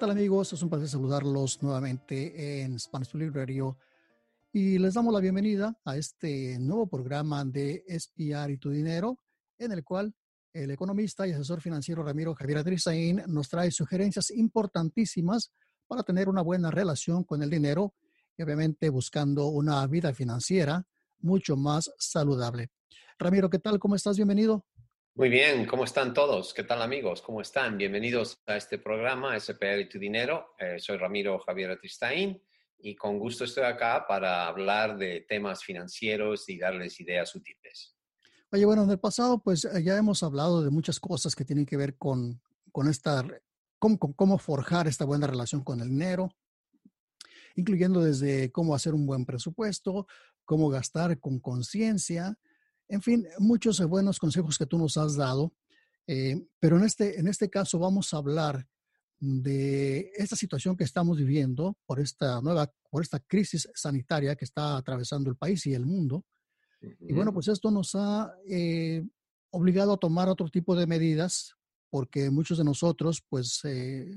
tal amigos? Es un placer saludarlos nuevamente en Spanish y les damos la bienvenida a este nuevo programa de Espiar y tu dinero, en el cual el economista y asesor financiero Ramiro Javier Adrizaín nos trae sugerencias importantísimas para tener una buena relación con el dinero y obviamente buscando una vida financiera mucho más saludable. Ramiro, ¿qué tal? ¿Cómo estás? Bienvenido. Muy bien, ¿cómo están todos? ¿Qué tal amigos? ¿Cómo están? Bienvenidos a este programa SPR y tu dinero. Eh, soy Ramiro Javier Atristain y con gusto estoy acá para hablar de temas financieros y darles ideas útiles. Oye, bueno, en el pasado pues eh, ya hemos hablado de muchas cosas que tienen que ver con, con esta, cómo, cómo forjar esta buena relación con el dinero, incluyendo desde cómo hacer un buen presupuesto, cómo gastar con conciencia, en fin, muchos buenos consejos que tú nos has dado. Eh, pero en este, en este caso vamos a hablar de esta situación que estamos viviendo por esta nueva, por esta crisis sanitaria que está atravesando el país y el mundo. Y bueno, pues esto nos ha eh, obligado a tomar otro tipo de medidas porque muchos de nosotros, pues eh,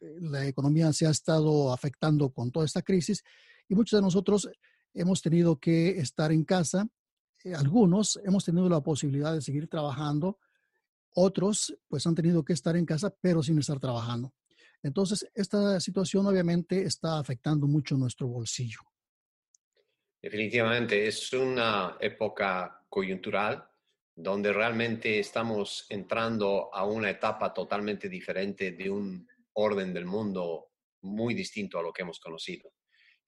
la economía se ha estado afectando con toda esta crisis y muchos de nosotros hemos tenido que estar en casa. Eh, algunos hemos tenido la posibilidad de seguir trabajando, otros pues han tenido que estar en casa pero sin estar trabajando. Entonces, esta situación obviamente está afectando mucho nuestro bolsillo. Definitivamente, es una época coyuntural donde realmente estamos entrando a una etapa totalmente diferente de un orden del mundo muy distinto a lo que hemos conocido.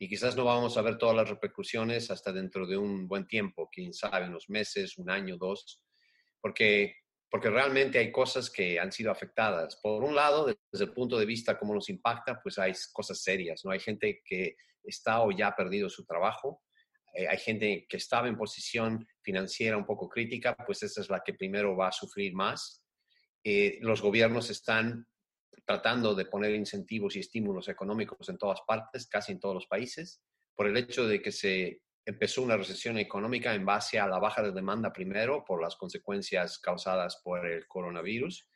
Y quizás no vamos a ver todas las repercusiones hasta dentro de un buen tiempo, quién sabe, unos meses, un año, dos, porque, porque realmente hay cosas que han sido afectadas. Por un lado, desde el punto de vista cómo nos impacta, pues hay cosas serias, ¿no? Hay gente que está o ya ha perdido su trabajo, eh, hay gente que estaba en posición financiera un poco crítica, pues esa es la que primero va a sufrir más. Eh, los gobiernos están tratando de poner incentivos y estímulos económicos en todas partes, casi en todos los países, por el hecho de que se empezó una recesión económica en base a la baja de demanda primero por las consecuencias causadas por el coronavirus.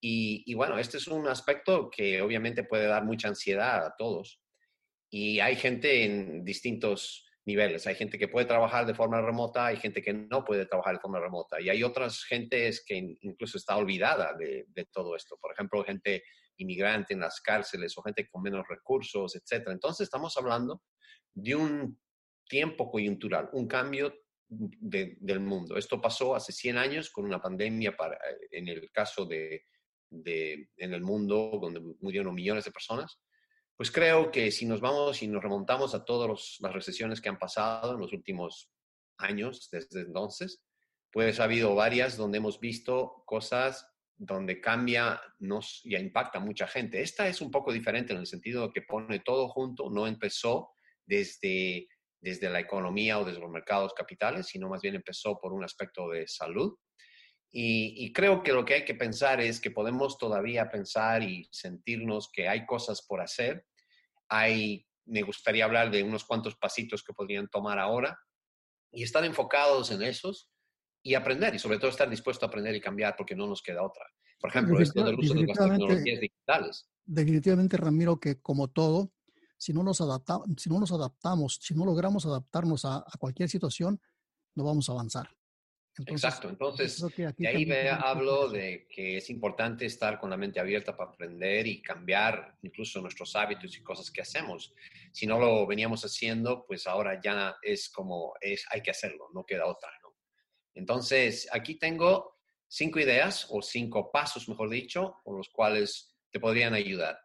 Y, bueno, este es un aspecto que obviamente puede dar mucha ansiedad a todos. Y hay gente en distintos niveles. Hay gente que puede trabajar de forma remota, hay gente que no puede trabajar de forma remota y hay otras gentes que incluso está olvidada de, todo esto. Por ejemplo, gente inmigrante en las cárceles o gente con menos recursos, etc. Entonces estamos hablando de un tiempo coyuntural, un cambio del mundo. Esto pasó hace 100 años con una pandemia para, en el caso de, de, en el mundo donde murieron millones de personas pues creo que si nos vamos y nos remontamos a todas las recesiones que han pasado en los últimos años, desde entonces, pues ha habido varias donde hemos visto cosas donde cambia nos, y impacta a mucha gente. Esta es un poco diferente en el sentido de que pone todo junto, no empezó desde, desde la economía o desde los mercados capitales, sino más bien empezó por un aspecto de salud. Y, y, creo que lo que hay que pensar es que podemos todavía pensar y sentirnos que hay cosas por hacer hay, me gustaría hablar de unos cuantos pasitos que podrían tomar ahora y estar enfocados en esos y aprender y sobre todo estar dispuesto a aprender y cambiar porque no nos queda otra. Por ejemplo, esto del uso de las tecnologías digitales. Definitivamente, Ramiro, que como todo, si no nos, adapta, si no nos adaptamos, si no logramos adaptarnos a cualquier situación, no vamos a avanzar. Exacto, entonces de ahí hablo de que es importante estar con la mente abierta para aprender y cambiar incluso nuestros hábitos y cosas que hacemos. Si no lo veníamos haciendo, pues ahora ya es como es, hay que hacerlo, no queda otra, ¿no? Entonces, aquí tengo cinco ideas o cinco pasos, mejor dicho, con los cuales te podrían ayudar.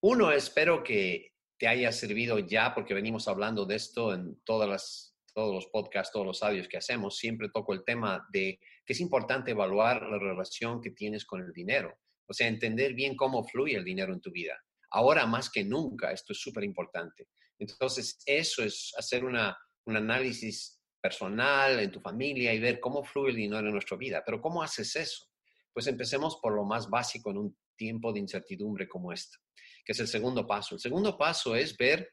Uno, espero que te haya servido ya, porque venimos hablando de esto en todas las todos los podcasts, todos los audios que hacemos, siempre toco el tema de que es importante evaluar la relación que tienes con el dinero. O sea, entender bien cómo fluye el dinero en tu vida. Ahora más que nunca, esto es súper importante. Entonces, eso es hacer una, un análisis personal en tu familia y ver cómo fluye el dinero en nuestra vida. Pero ¿cómo haces eso? Pues empecemos por lo más básico en un tiempo de incertidumbre como este, que es el segundo paso. El segundo paso es ver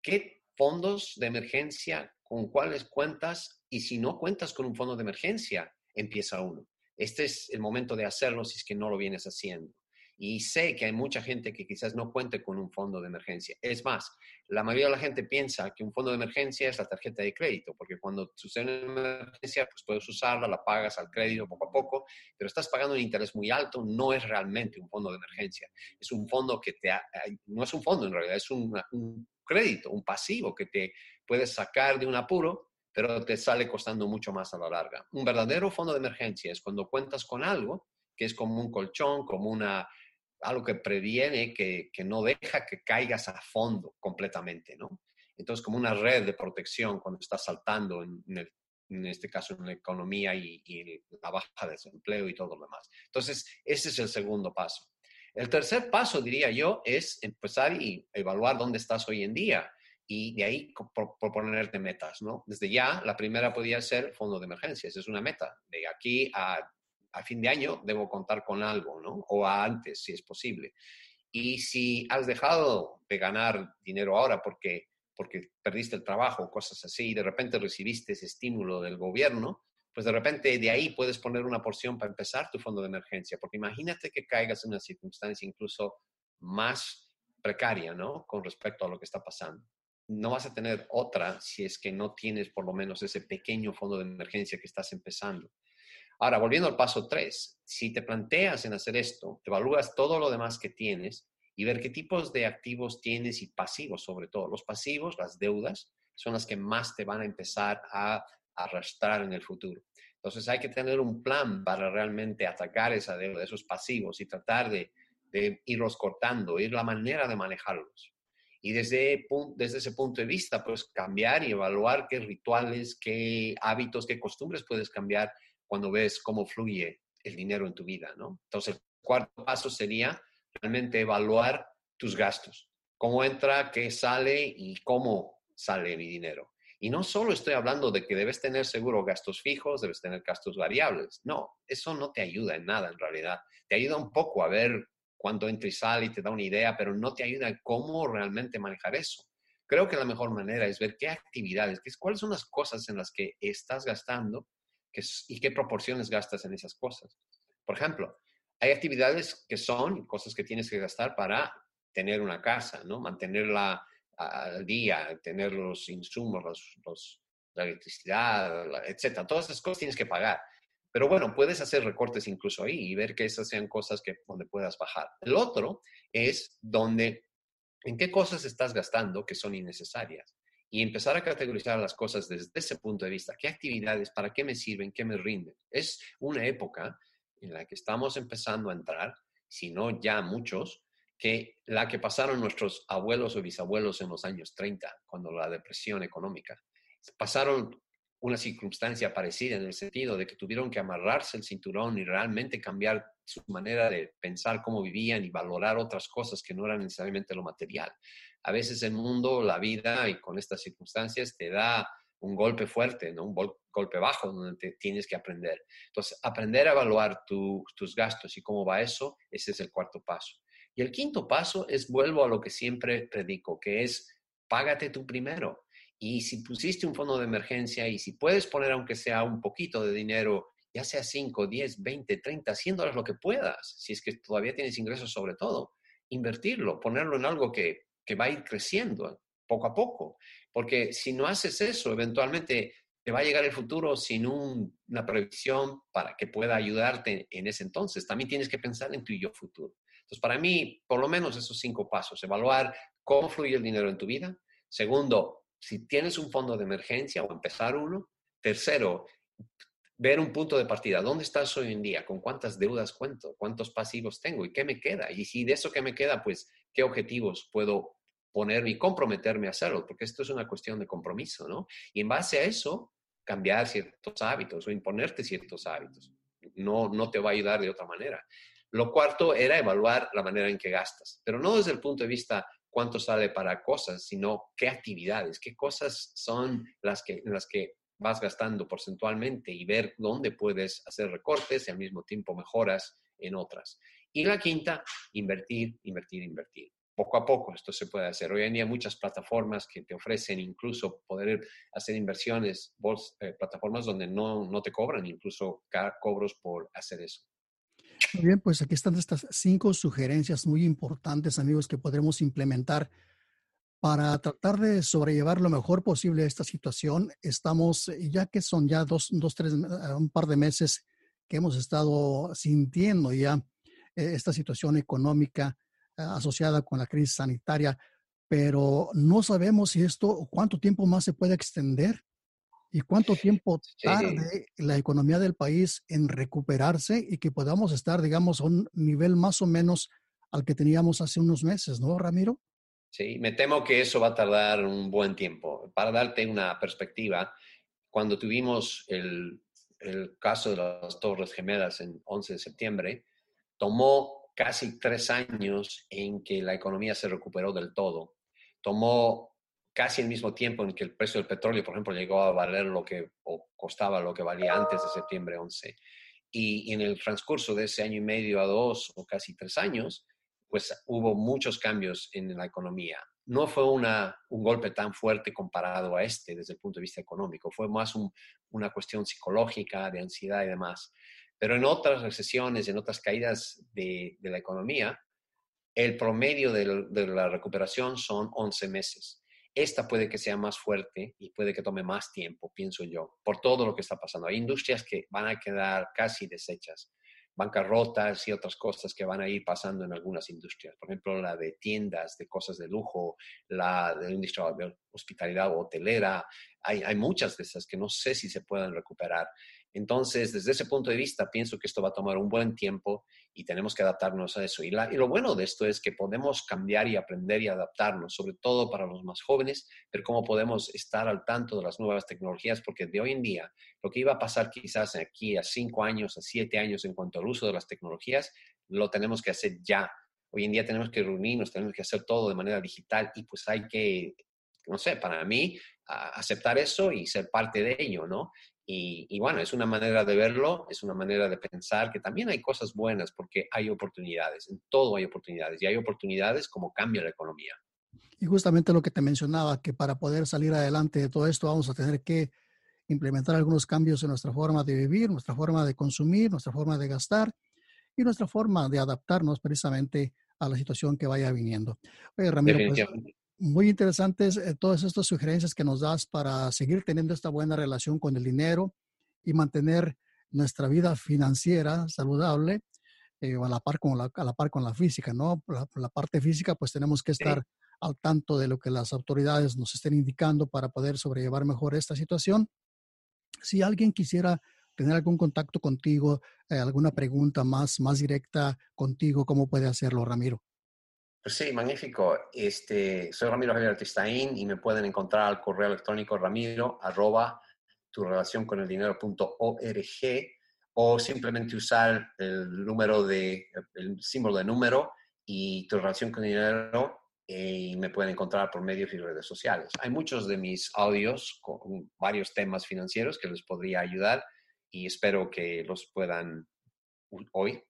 qué fondos de emergencia con cuáles cuentas y si no cuentas con un fondo de emergencia, empieza uno. Este es el momento de hacerlo si es que no lo vienes haciendo. Y sé que hay mucha gente que quizás no cuente con un fondo de emergencia. Es más, la mayoría de la gente piensa que un fondo de emergencia es la tarjeta de crédito, porque cuando sucede una emergencia, pues puedes usarla, la pagas al crédito poco a poco, pero estás pagando un interés muy alto, no es realmente un fondo de emergencia. Es un fondo que te... no es un fondo en realidad, es un crédito, un pasivo que te puedes sacar de un apuro pero te sale costando mucho más a la larga. Un verdadero fondo de emergencia es cuando cuentas con algo que es como un colchón, como una, algo que previene, que, que no deja que caigas a fondo completamente, ¿no? Entonces, como una red de protección cuando estás saltando en, en, este caso en la economía y, y, la baja de desempleo y todo lo demás. Entonces, ese es el segundo paso. El tercer paso, diría yo, es empezar y evaluar dónde estás hoy en día y de ahí proponerte metas, ¿no? Desde ya, la primera podría ser fondo de emergencias, es una meta. De aquí a, a fin de año debo contar con algo, ¿no? O a antes, si es posible. Y si has dejado de ganar dinero ahora porque, porque perdiste el trabajo, cosas así, y de repente recibiste ese estímulo del gobierno, pues de repente de ahí puedes poner una porción para empezar tu fondo de emergencia, porque imagínate que caigas en una circunstancia incluso más precaria, ¿no? Con respecto a lo que está pasando no vas a tener otra si es que no tienes por lo menos ese pequeño fondo de emergencia que estás empezando. Ahora, volviendo al paso 3, si te planteas en hacer esto, evalúas todo lo demás que tienes y ver qué tipos de activos tienes y pasivos sobre todo. Los pasivos, las deudas, son las que más te van a empezar a arrastrar en el futuro. Entonces hay que tener un plan para realmente atacar esa deuda, esos pasivos y tratar de, de irlos cortando, ir la manera de manejarlos. Y desde, desde ese punto de vista, pues cambiar y evaluar qué rituales, qué hábitos, qué costumbres puedes cambiar cuando ves cómo fluye el dinero en tu vida, ¿no? Entonces, el cuarto paso sería realmente evaluar tus gastos. Cómo entra, qué sale y cómo sale mi dinero. Y no solo estoy hablando de que debes tener seguro gastos fijos, debes tener gastos variables. No, eso no te ayuda en nada en realidad. Te ayuda un poco a ver cuánto entra y sale y te da una idea, pero no te ayuda cómo realmente manejar eso. Creo que la mejor manera es ver qué actividades, qué, cuáles son las cosas en las que estás gastando y qué proporciones gastas en esas cosas. Por ejemplo, hay actividades que son cosas que tienes que gastar para tener una casa, ¿no? Mantenerla al día, tener los insumos, los, la electricidad, etcétera. Todas esas cosas tienes que pagar. Pero bueno, puedes hacer recortes incluso ahí y ver que esas sean cosas que, donde puedas bajar. El otro es donde, en qué cosas estás gastando que son innecesarias y empezar a categorizar las cosas desde ese punto de vista. ¿Qué actividades, para qué me sirven, qué me rinden? Es una época en la que estamos empezando a entrar, si no ya muchos, que la que pasaron nuestros abuelos o bisabuelos en los años 30, cuando la depresión económica. Pasaron una circunstancia parecida en el sentido de que tuvieron que amarrarse el cinturón y realmente cambiar su manera de pensar cómo vivían y valorar otras cosas que no eran necesariamente lo material. A veces el mundo, la vida y con estas circunstancias te da un golpe fuerte, ¿no? un golpe bajo donde te tienes que aprender. Entonces, aprender a evaluar tus gastos y cómo va eso, ese es el cuarto paso. Y el quinto paso es, vuelvo a lo que siempre predico, que es págate tú primero. Y si pusiste un fondo de emergencia y si puedes poner aunque sea un poquito de dinero, ya sea 5, 10, 20, 30, 100 dólares, lo que puedas, si es que todavía tienes ingresos sobre todo, invertirlo, ponerlo en algo que, que va a ir creciendo poco a poco. Porque si no haces eso, eventualmente te va a llegar el futuro sin una previsión para que pueda ayudarte en ese entonces. También tienes que pensar en tu yo futuro. Entonces, para mí, por lo menos esos cinco pasos, evaluar cómo fluye el dinero en tu vida. Segundo, si tienes un fondo de emergencia o empezar uno. Tercero, ver un punto de partida. ¿Dónde estás hoy en día? ¿Con cuántas deudas cuento? ¿Cuántos pasivos tengo? ¿Y qué me queda? Y si de eso que me queda, pues, ¿qué objetivos puedo poner y comprometerme a hacerlo? Porque esto es una cuestión de compromiso, ¿no? Y en base a eso, cambiar ciertos hábitos o imponerte ciertos hábitos. No, no te va a ayudar de otra manera. Lo cuarto era evaluar la manera en que gastas, pero no desde el punto de vista cuánto sale para cosas, sino qué actividades, qué cosas son las que, las que vas gastando porcentualmente y ver dónde puedes hacer recortes y al mismo tiempo mejoras en otras. Y la quinta, invertir, invertir, invertir. Poco a poco esto se puede hacer. Hoy en día muchas plataformas que te ofrecen incluso poder hacer inversiones, eh, plataformas donde no, no te cobran incluso cobros por hacer eso. Muy bien, pues aquí están estas cinco sugerencias muy importantes, amigos, que podremos implementar para tratar de sobrellevar lo mejor posible esta situación. Estamos, ya que son ya dos, dos tres, eh, un par de meses que hemos estado sintiendo ya eh, esta situación económica eh, asociada con la crisis sanitaria, pero no sabemos si esto, cuánto tiempo más se puede extender y cuánto tiempo tarde la economía del país en recuperarse y que podamos estar, digamos, a un nivel más o menos al que teníamos hace unos meses, ¿no, Ramiro? Sí, me temo que eso va a tardar un buen tiempo. Para darte una perspectiva, cuando tuvimos el, el caso de las Torres Gemelas en 11 de septiembre, tomó casi tres años en que la economía se recuperó del todo. Tomó casi el mismo tiempo en que el precio del petróleo, por ejemplo, llegó a valer lo que costaba lo que valía antes de septiembre 11. Y, en el transcurso de ese año y medio a dos o casi tres años, pues hubo muchos cambios en la economía. No fue una, un golpe tan fuerte comparado a este desde el punto de vista económico, fue más una cuestión psicológica, de ansiedad y demás. Pero en otras recesiones, en otras caídas de, la economía, el promedio de la recuperación son 11 meses. Esta puede que sea más fuerte y puede que tome más tiempo, pienso yo, por todo lo que está pasando. Hay industrias que van a quedar casi deshechas, bancarrotas y otras cosas que van a ir pasando en algunas industrias. Por ejemplo, la de tiendas, de cosas de lujo, la de industria de hospitalidad hotelera. Hay, hay muchas de esas que no sé si se pueden recuperar. Entonces, desde ese punto de vista, pienso que esto va a tomar un buen tiempo y tenemos que adaptarnos a eso. Y, lo bueno de esto es que podemos cambiar y aprender y adaptarnos, sobre todo para los más jóvenes, pero cómo podemos estar al tanto de las nuevas tecnologías, porque de hoy en día, lo que iba a pasar quizás aquí a cinco años, a siete años en cuanto al uso de las tecnologías, lo tenemos que hacer ya. Hoy en día tenemos que reunirnos, tenemos que hacer todo de manera digital y pues hay que no sé, para mí, aceptar eso y ser parte de ello, ¿no? Y, bueno, es una manera de verlo, es una manera de pensar que también hay cosas buenas porque hay oportunidades, en todo hay oportunidades y hay oportunidades como cambia la economía. Y justamente lo que te mencionaba, que para poder salir adelante de todo esto vamos a tener que implementar algunos cambios en nuestra forma de vivir, nuestra forma de consumir, nuestra forma de gastar y nuestra forma de adaptarnos precisamente a la situación que vaya viniendo. Oye, Ramiro, pues, muy interesantes eh, todas estas sugerencias que nos das para seguir teniendo esta buena relación con el dinero y mantener nuestra vida financiera saludable eh, a, la par con la, a la par con la física, ¿no? La, la parte física, pues tenemos que estar al tanto de lo que las autoridades nos estén indicando para poder sobrellevar mejor esta situación. Si alguien quisiera tener algún contacto contigo, eh, alguna pregunta más, más directa contigo, ¿cómo puede hacerlo, Ramiro? Sí, magnífico. Este, soy Ramiro Javier Artistain y me pueden encontrar al correo electrónico ramiro tu relación con el dinero.org o simplemente usar el número de, el símbolo de número y tu relación con el dinero y me pueden encontrar por medios y redes sociales. Hay muchos de mis audios con varios temas financieros que les podría ayudar y espero que los puedan hoy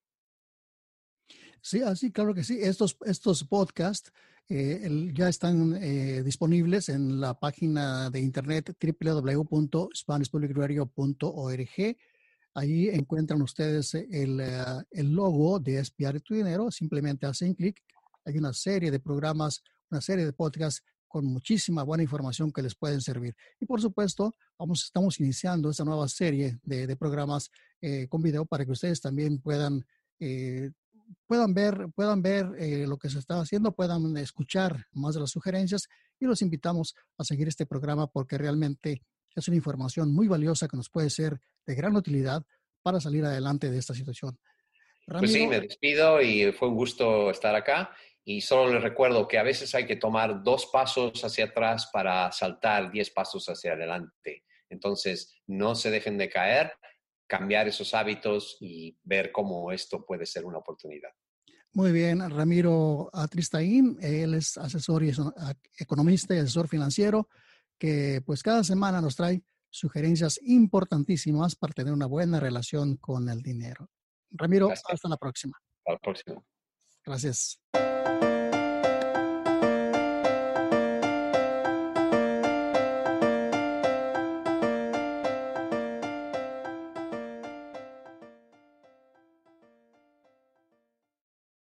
Sí, así, claro que sí. Estos, estos podcasts eh, ya están eh, disponibles en la página de internet www.spanishpublicradio.org. Ahí encuentran ustedes el, eh, el, logo de Espiar tu Dinero. Simplemente hacen clic. Hay una serie de programas, una serie de podcasts con muchísima buena información que les pueden servir. Y por supuesto, vamos, estamos iniciando esta nueva serie de, de programas con video para que ustedes también puedan puedan ver, puedan ver eh, lo que se está haciendo, puedan escuchar más de las sugerencias y los invitamos a seguir este programa porque realmente es una información muy valiosa que nos puede ser de gran utilidad para salir adelante de esta situación. pues sí, me despido y fue un gusto estar acá. Y solo les recuerdo que a veces hay que tomar dos pasos hacia atrás para saltar diez pasos hacia adelante. Entonces, no se dejen de caer, cambiar esos hábitos y ver cómo esto puede ser una oportunidad. Muy bien, Ramiro Atristain, él es asesor y economista y asesor financiero, que pues cada semana nos trae sugerencias importantísimas para tener una buena relación con el dinero. Ramiro, hasta la próxima. Hasta la próxima. Gracias.